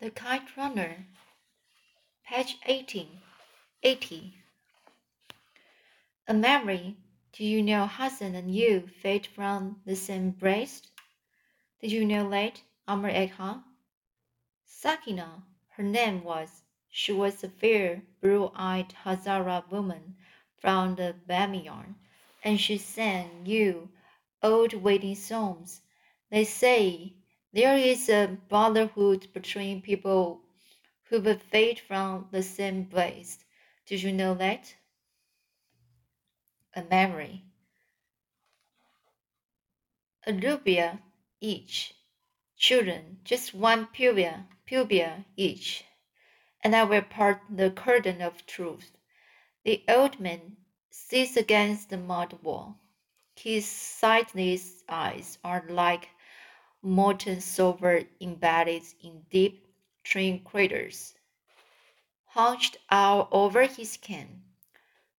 The Kite Runner, page 18, 80. A memory. Do you know Hassan and you fed from the same breast? Did you know late Amir agha? Sakina, her name was. She was a fair, blue-eyed Hazara woman from the Bamiyan, and she sang you old wedding songs. They say there is a brotherhood between people who were fed from the same place. Did you know that? A memory. A rupia each. Children, just one rupia, rupia each. And I will part the curtain of truth. The old man sits against the mud wall. His sightless eyes are like molten silver embedded in deep train craters. Hunched out over his cane,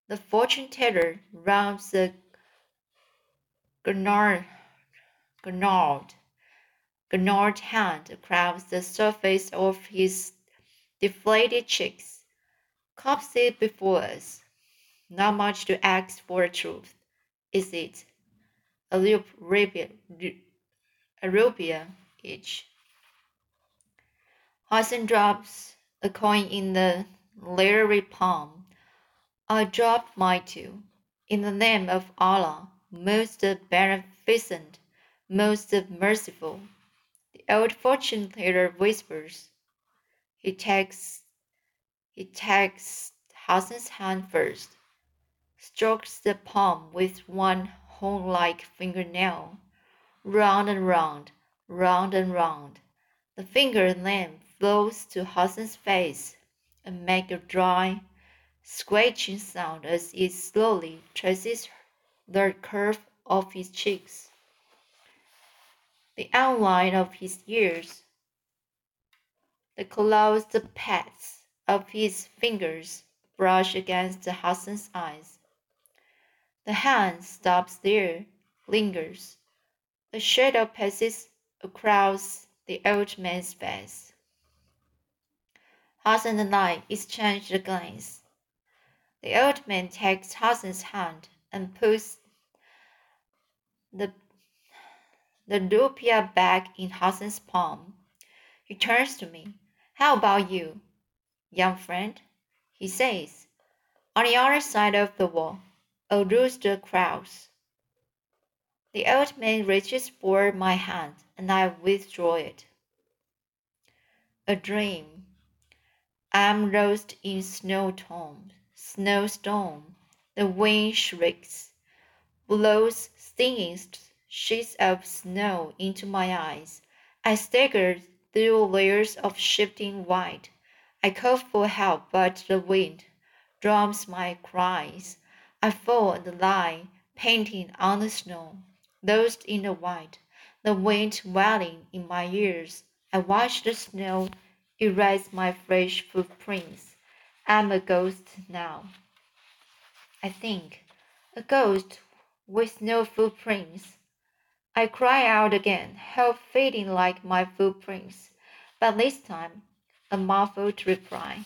the fortune teller rubs the gnarled, gnarled, hand across the surface of his deflated cheeks. Cups it before us. Not much to ask for truth, is it? A rupia, a rupia each. Hassan drops a coin in the leery palm. I drop my two. In the name of Allah, most beneficent, most merciful. The old fortune teller whispers. He takes he takes Hassan's hand first, strokes the palm with one horn-like fingernail, round and round, round and round. The finger then flows to Hassan's face and makes a dry, scratching sound as it slowly traces the curve of his cheeks, the outline of his ears, the closed pads of his fingers brush against Hassan's eyes. The hand stops there, lingers. A shadow passes across the old man's face. Hassan and I exchange a glance. The old man takes Hassan's hand and puts the, the rupia back in Hassan's palm. He turns to me. How about you, young friend? He says. On the other side of the wall, a rooster crows. The old man reaches for my hand, and I withdraw it. A dream. I'm lost in snowstorm, snowstorm. The wind shrieks, blows stinging sheets of snow into my eyes. I stagger through layers of shifting white. I call for help, but the wind drowns my cries. I fall and lie, panting on the snow, lost in the white, the wind wailing in my ears. I watch the snow erase my fresh footprints. I'm a ghost now. I think, a ghost with no footprints. I cry out again, help fading like my footprints, but this time a muffled reply.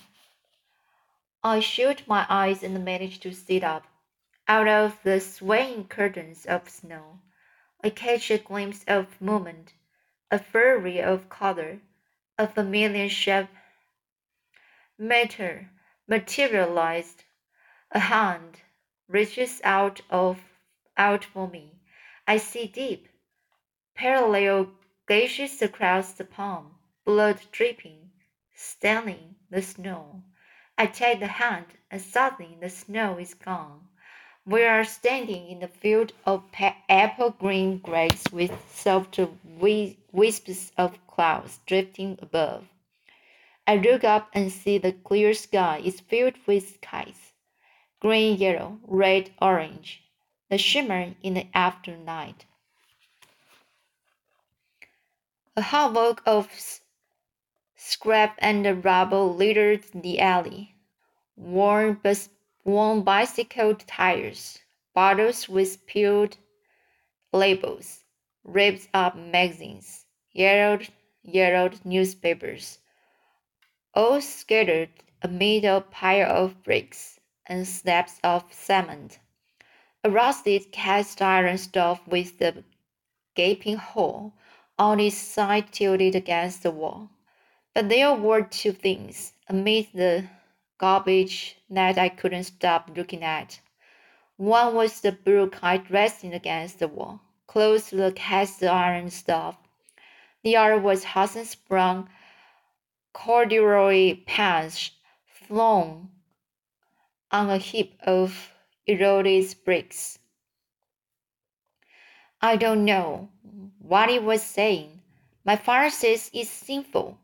I shut my eyes and manage to sit up. Out of the swaying curtains of snow, I catch a glimpse of movement, a flurry of color, a familiar shape. Matter materialized. A hand reaches out of out for me. I see deep, parallel gashes across the palm, blood dripping, staining the snow. I take the hand, and suddenly the snow is gone. We are standing in the field of apple green grass with soft wisps of clouds drifting above. I look up and see the clear sky is filled with kites green, yellow, red, orange, the shimmer in the after night. A havoc of scrap and rubble littered the alley. Worn bus worn bicycle tires, bottles with peeled labels, ripped up magazines, yellowed, yellowed newspapers, all scattered amid a pile of bricks and slabs of cement. A rusted cast iron stove with the gaping hole on its side tilted against the wall. But there were two things amid the garbage that I couldn't stop looking at. One was the blue kite resting against the wall, close to the cast iron stove. The other was Hassan's brown corduroy pants flung on a heap of eroded bricks. I don't know what he was saying. My father says it's sinful.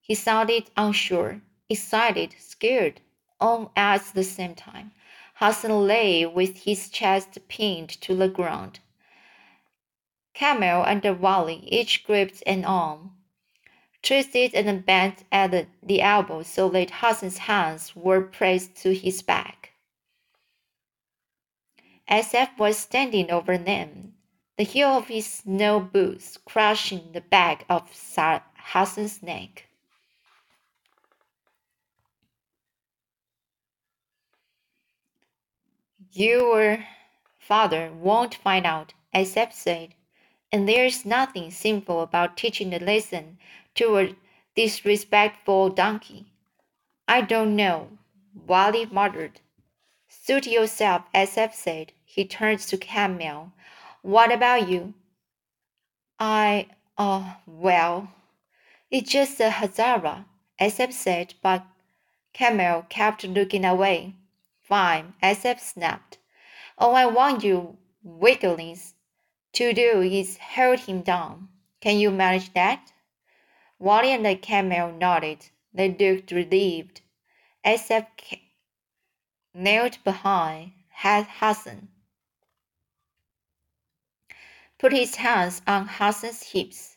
He sounded unsure, excited, scared, all at the same time. Hassan lay with his chest pinned to the ground. Kamal and Wali each gripped an arm, twisted and bent at the, elbow so that Hassan's hands were pressed to his back. Assef was standing over them, the heel of his snow boots crushing the back of Hassan's neck. Your father won't find out, Assef said, and there's nothing sinful about teaching a lesson to a disrespectful donkey. I don't know, Wali muttered. Suit yourself, Assef said. He turned to Kamal. What about you? I, uh, well, it's just a Hazara, Assef said, but Kamal kept looking away. Fine, Assef snapped. All I want you wigglings to do is hold him down. Can you manage that? Wali and the Kamal nodded. They looked relieved. Assef knelt behind Hassan, put his hands on Hassan's hips,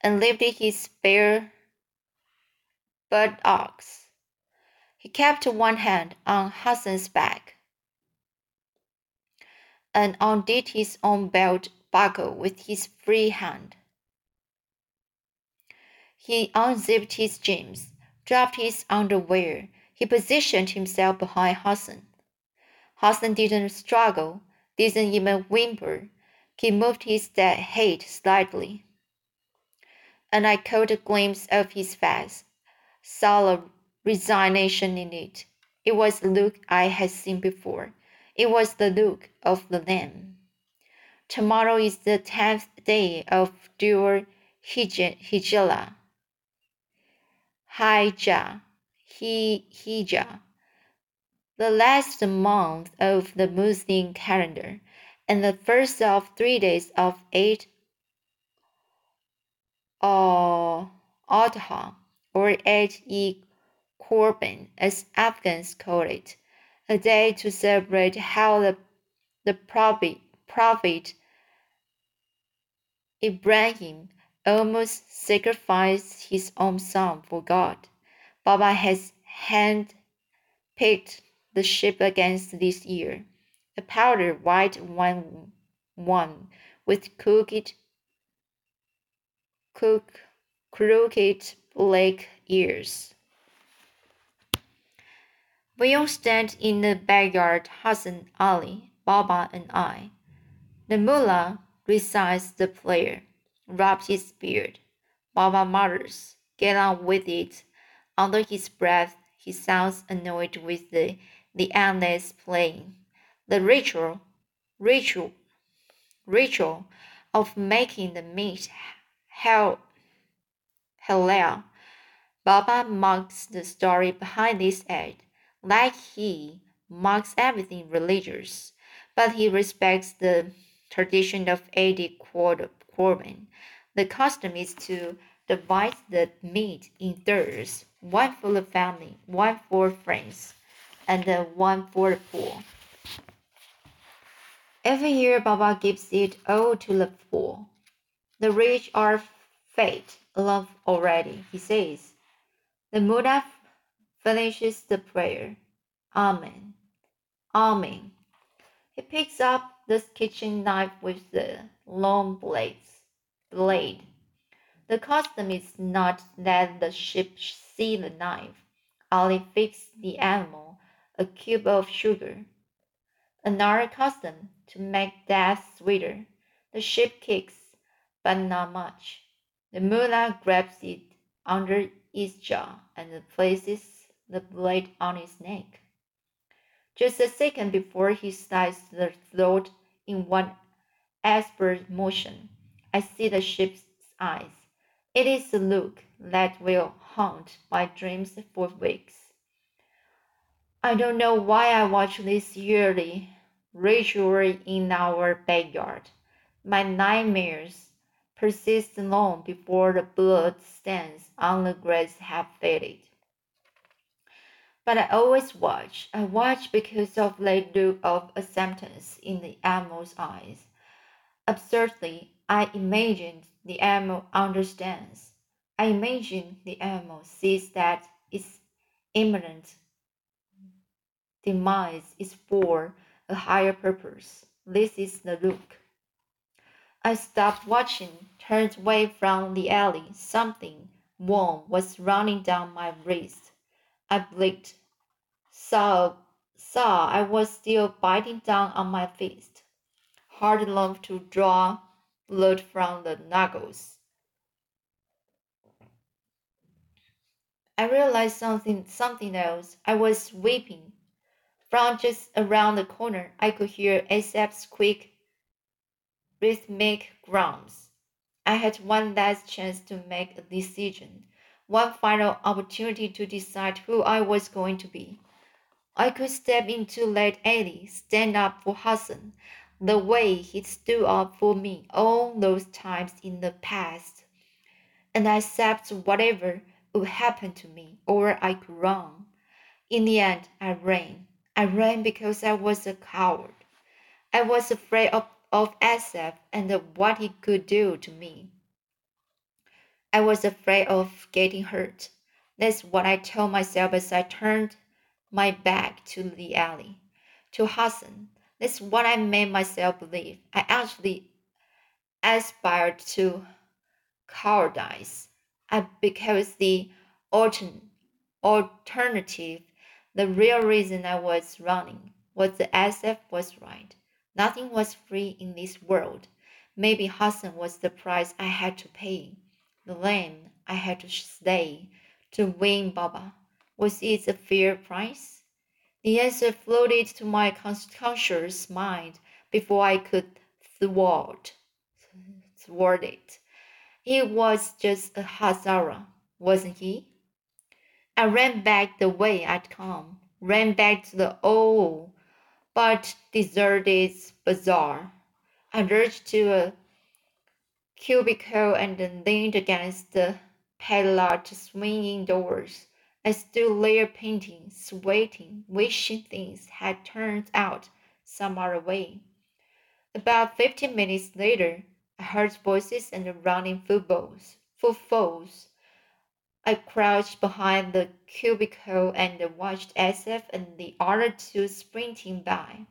and lifted his bare buttocks. He kept one hand on Hassan's back and undid his own belt buckle with his free hand. He unzipped his jeans, dropped his underwear. He positioned himself behind Hassan. Hassan didn't struggle, didn't even whimper. He moved his head slightly. And I caught a glimpse of his face, saw resignation in it. It was the look I had seen before. It was the look of the Lamb. Tomorrow is the tenth day of Dur Hijjah. Hijjah. Hijjah. The last month of the Muslim calendar, and the first of three days of Eid or uh, Adha or Eid Korban, as Afghans call it, a day to celebrate how the, the prophet, prophet Ibrahim almost sacrificed his own son for God. Baba has hand picked the sheep against this year, a powder white one, one with crooked, crooked black ears. We all stand in the backyard, Hassan, Ali, Baba, and I. The mullah recites the prayer, rubs his beard. Baba mutters, Get on with it. Under his breath, he sounds annoyed with the, the endless playing. The ritual, ritual, ritual of making the meat hell, halal. Baba mocks the story behind this act like he, marks everything religious, but he respects the tradition of Eid Korban. The custom is to divide the meat in thirds, one for the family, one for friends, and one for the poor. Every year, Baba gives it all to the poor. The rich are fed enough already, he says. The Mullah finishes the prayer. Amen. Amen. He picks up the kitchen knife with the long blades, blade. The custom is not that the sheep see the knife, only fix the animal a cube of sugar. Another custom to make death sweeter. The sheep kicks, but not much. The mullah grabs it under its jaw and places the blade on his neck. Just a second before he slices the throat in one expert motion, I see the ship's eyes. It is a look that will haunt my dreams for weeks. I don't know why I watch this yearly ritual in our backyard. My nightmares persist long before the blood stains on the grass have faded. But I always watch. I watch because of the look of acceptance in the animal's eyes. Absurdly, I imagine the animal understands. I imagine the animal sees that its imminent demise is for a higher purpose. This is the look. I stopped watching, turned away from the alley. Something warm was running down my wrist. I blinked, saw, saw I was still biting down on my fist, hard enough to draw blood from the knuckles. I realized something something else. I was weeping. From just around the corner, I could hear Assef's quick, rhythmic grunts. I had one last chance to make a decision, one final opportunity to decide who I was going to be. I could step into Late alley, stand up for Hassan, the way he stood up for me all those times in the past, and accept whatever would happen to me, or I could run. In the end, I ran. I ran because I was a coward. I was afraid of, of Assef and of what he could do to me. I was afraid of getting hurt. That's what I told myself as I turned my back to the alley. To Hassan, that's what I made myself believe. I actually aspired to cowardice. I, because the alternative the real reason I was running was the Assef was right. Nothing was free in this world. Maybe Hassan was the price I had to pay. The land I had to stay to win Baba. Was it a fair price? The answer floated to my conscious mind before I could thwart, thwart it. He was just a Hazara, wasn't he? I ran back the way I'd come, ran back to the old but deserted bazaar. I rushed to a cubicle and leaned against the padlocked swinging doors. I stood there painting, sweating, wishing things had turned out some other way. About fifteen minutes later, I heard voices and running footballs, footfalls. I crouched behind the cubicle and watched Assef and the other two sprinting by.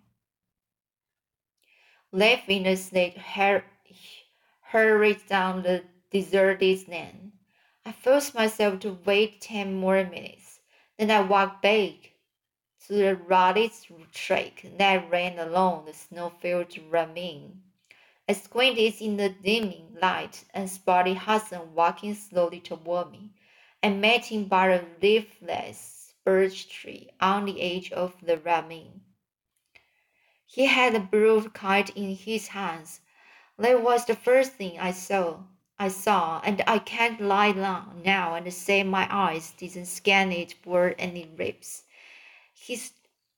Laughing as they hurried down the deserted lane, I forced myself to wait ten more minutes. Then I walked back to the rotted track that ran along the snow-filled ravine. I squinted in the dimming light and spotted Hassan walking slowly toward me and met him by a leafless birch tree on the edge of the ravine. He had a brood kite in his hands. That was the first thing I saw. I saw, and I can't lie down now and say my eyes didn't scan it for any rips. His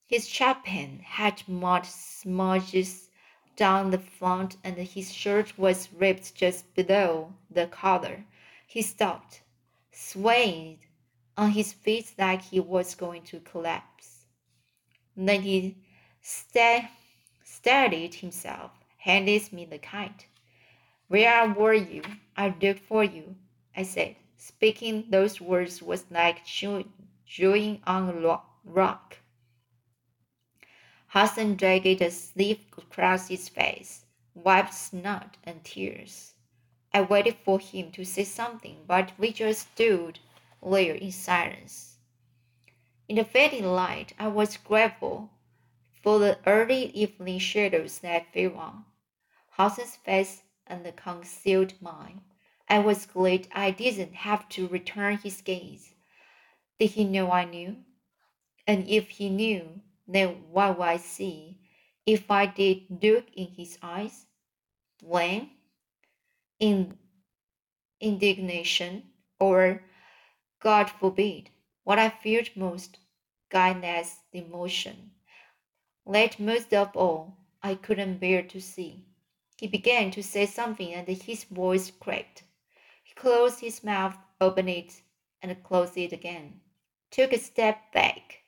his chapan had mud smudges down the front, and his shirt was ripped just below the collar. He stopped swayed on his feet like he was going to collapse. Then he sta- steadied himself, handed me the kite. Where were you? I looked for you, I said. Speaking those words was like chewing on a rock. Hassan dragged a sleeve across his face, wiped snot and tears. I waited for him to say something, but we just stood there in silence. In the fading light, I was grateful for the early evening shadows that fell on Hassan's face and the concealed mine. I was glad I didn't have to return his gaze. Did he know I knew? And if he knew, then what would I see if I did look in his eyes? Blame? In indignation? Or, God forbid, what I feared most, guileless emotion. Late most of all, I couldn't bear to see. He began to say something and his voice cracked. He closed his mouth, opened it, and closed it again, took a step back,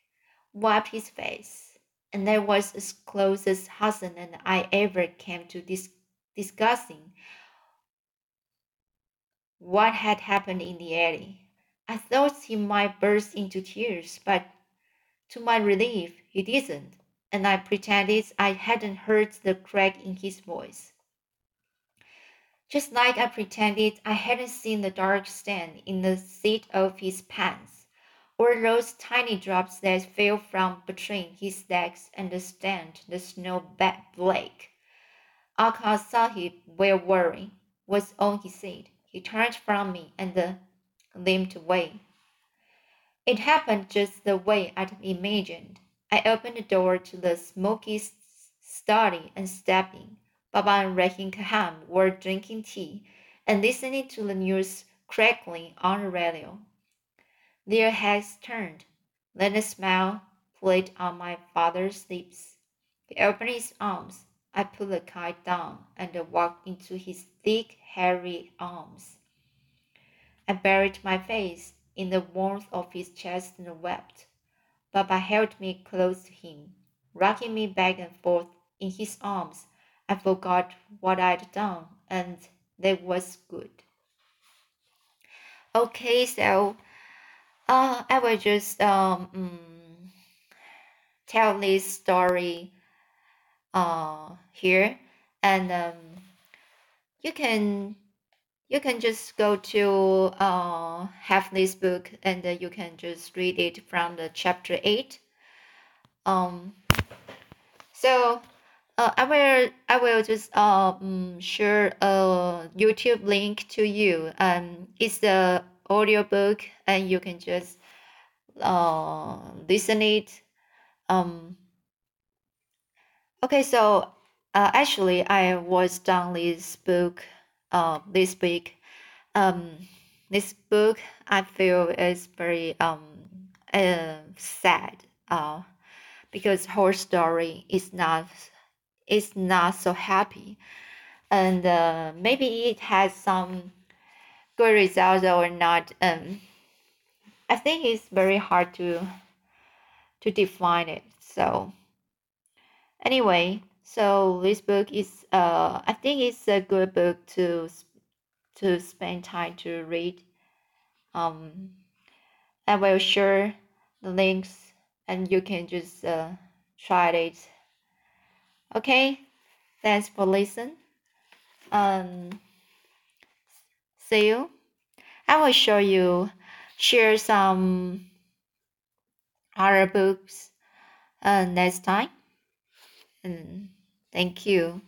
wiped his face, and that was as close as Hassan and I ever came to dis- discussing what had happened in the alley. I thought he might burst into tears, but to my relief, he didn't, and I pretended I hadn't heard the crack in his voice. Just like I pretended I hadn't seen the dark stain in the seat of his pants, or those tiny drops that fell from between his legs and stained the snow black. Agha Sahib, well worrying, was all he said. He turned from me and limped away. It happened just the way I'd imagined. I opened the door to the smoky study and stepped in. Baba and Rahim Khan were drinking tea and listening to the news crackling on the radio. Their heads turned. Then a smile played on my father's lips. He opened his arms. I put the kite down and walked into his thick, hairy arms. I buried my face in the warmth of his chest and wept. Baba held me close to him, rocking me back and forth in his arms. I forgot what I'd done, and that was good. Okay, so uh, I will just um, mm, tell this story uh, here, and um, you can you can just go to uh, have this book and uh, you can just read it from the chapter 8 um so uh, i will i will just um share a youtube link to you. Um it's the audio book and you can just uh listen it. Um okay so uh, actually i was done this book uh, this book um, this book I feel is very um, uh, sad uh, because her story is not is not so happy and uh, maybe it has some good results or not um, I think it's very hard to to define it so anyway so this book is uh I think it's a good book to to spend time to read. Um, I will share the links and you can just uh, try it. Okay, thanks for listening. Um, see you. I will show you share some other books uh, next time. And Thank you.